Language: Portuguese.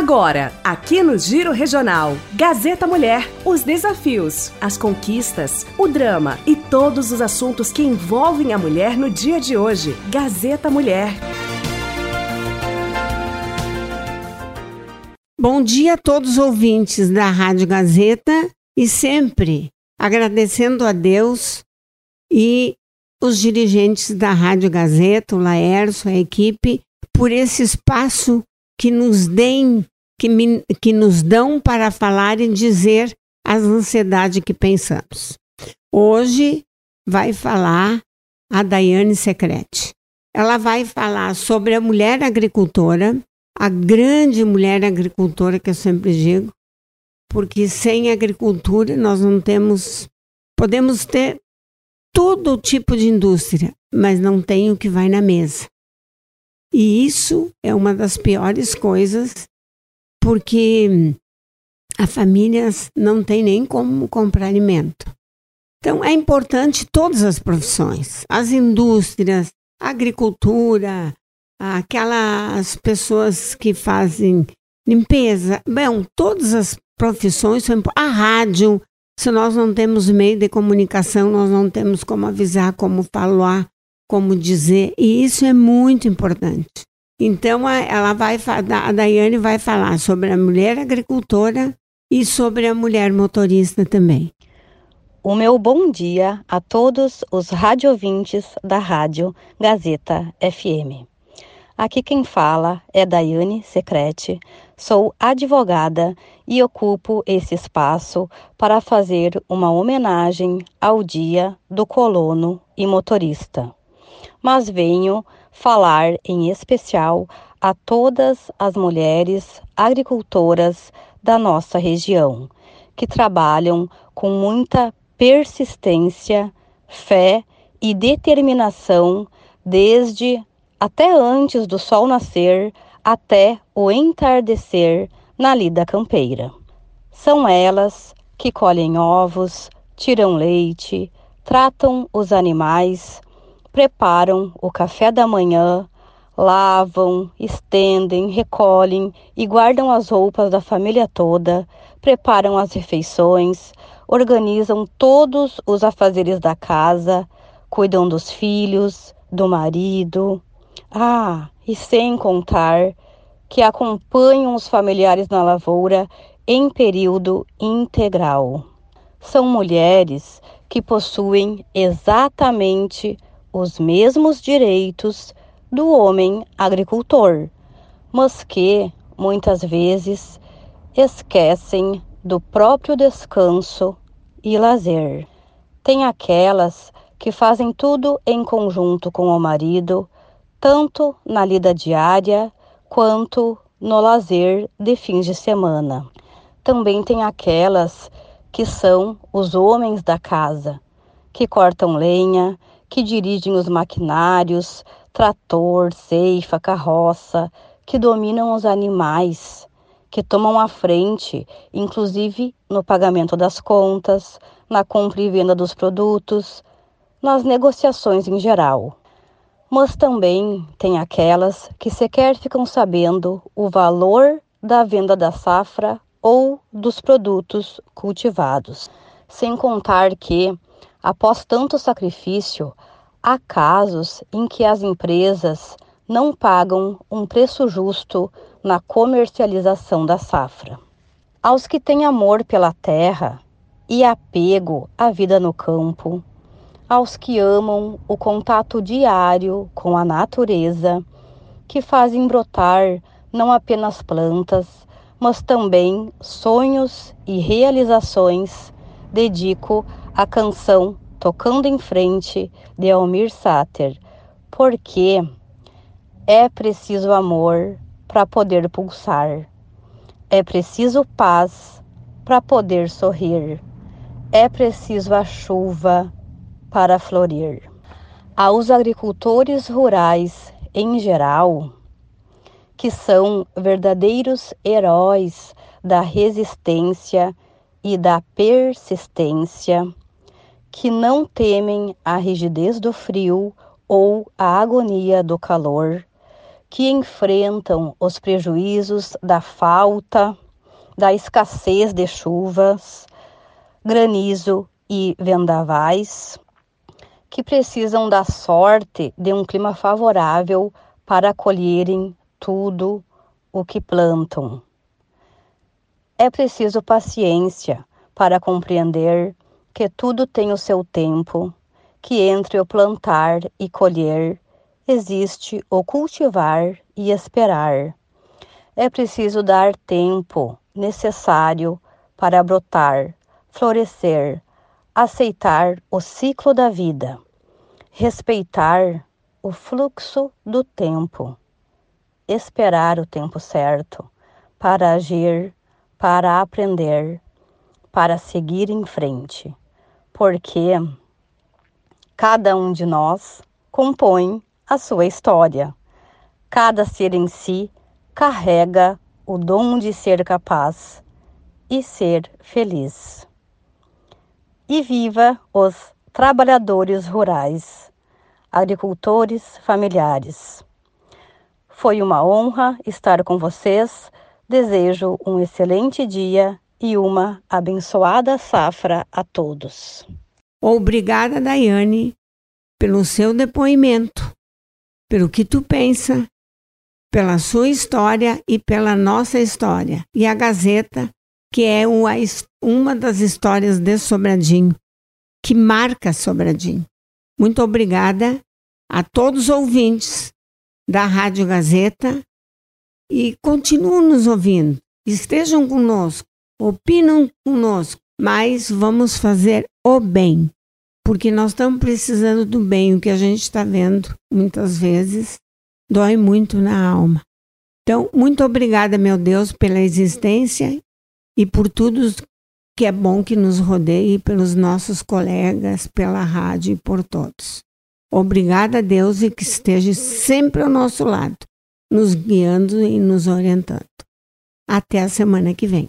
Agora, aqui no Giro Regional, Gazeta Mulher, os desafios, as conquistas, o drama e todos os assuntos que envolvem a mulher no dia de hoje. Gazeta Mulher. Bom dia a todos os ouvintes da Rádio Gazeta e sempre agradecendo a Deus e os dirigentes da Rádio Gazeta, o Laércio, a equipe, por esse espaço que nos deem, que, me, que nos dão para falar e dizer as ansiedades que pensamos. Hoje vai falar a Daiane Secrete. Ela vai falar sobre a mulher agricultora, a grande mulher agricultora que eu sempre digo, porque sem agricultura nós não temos, podemos ter todo tipo de indústria, mas não tem o que vai na mesa. E isso é uma das piores coisas, porque a família não tem nem como comprar alimento. Então é importante todas as profissões, as indústrias, a agricultura, aquelas pessoas que fazem limpeza, bom, todas as profissões são a rádio. Se nós não temos meio de comunicação, nós não temos como avisar, como falar, como dizer, e isso é muito importante. Então, ela vai, a Daiane vai falar sobre a mulher agricultora e sobre a mulher motorista também. O meu bom dia a todos os radiovintes da Rádio Gazeta FM. Aqui quem fala é Daiane Secrete, sou advogada e ocupo esse espaço para fazer uma homenagem ao Dia do Colono e Motorista mas venho falar em especial a todas as mulheres agricultoras da nossa região, que trabalham com muita persistência, fé e determinação desde até antes do sol nascer até o entardecer na lida campeira. São elas que colhem ovos, tiram leite, tratam os animais, preparam o café da manhã, lavam, estendem, recolhem e guardam as roupas da família toda, preparam as refeições, organizam todos os afazeres da casa, cuidam dos filhos, do marido. Ah, e sem contar que acompanham os familiares na lavoura em período integral. São mulheres que possuem exatamente os mesmos direitos do homem agricultor, mas que, muitas vezes, esquecem do próprio descanso e lazer. Tem aquelas que fazem tudo em conjunto com o marido, tanto na lida diária quanto no lazer de fins de semana. Também tem aquelas que são os homens da casa, que cortam lenha, que dirigem os maquinários, trator, ceifa, carroça, que dominam os animais, que tomam a frente, inclusive no pagamento das contas, na compra e venda dos produtos, nas negociações em geral. Mas também tem aquelas que sequer ficam sabendo o valor da venda da safra ou dos produtos cultivados. Sem contar que Após tanto sacrifício, há casos em que as empresas não pagam um preço justo na comercialização da safra. Aos que têm amor pela terra e apego à vida no campo, aos que amam o contato diário com a natureza, que fazem brotar não apenas plantas, mas também sonhos e realizações, dedico a canção Tocando em Frente de Almir Sater, porque é preciso amor para poder pulsar, é preciso paz para poder sorrir, é preciso a chuva para florir. Aos agricultores rurais em geral, que são verdadeiros heróis da resistência e da persistência, que não temem a rigidez do frio ou a agonia do calor, que enfrentam os prejuízos da falta, da escassez de chuvas, granizo e vendavais, que precisam da sorte de um clima favorável para colherem tudo o que plantam. É preciso paciência para compreender que tudo tem o seu tempo, que entre o plantar e colher existe o cultivar e esperar. É preciso dar tempo necessário para brotar, florescer, aceitar o ciclo da vida, respeitar o fluxo do tempo, esperar o tempo certo para agir para aprender, para seguir em frente, porque cada um de nós compõe a sua história. Cada ser em si carrega o dom de ser capaz e ser feliz. E viva os trabalhadores rurais, agricultores familiares. Foi uma honra estar com vocês Desejo um excelente dia e uma abençoada safra a todos. Obrigada, Daiane, pelo seu depoimento, pelo que tu pensa, pela sua história e pela nossa história. E a Gazeta, que é uma, das histórias de Sobradinho, que marca Sobradinho. Muito obrigada a todos os ouvintes da Rádio Gazeta e continuem nos ouvindo. Estejam conosco, opinam conosco, mas vamos fazer o bem, porque nós estamos precisando do bem. O que a gente está vendo muitas vezes dói muito na alma. Então, muito obrigada, meu Deus, pela existência e por tudo que é bom que nos rodeie, pelos nossos colegas, pela rádio e por todos. Obrigada, Deus, e que esteja sempre ao nosso lado nos guiando e nos orientando. Até a semana que vem.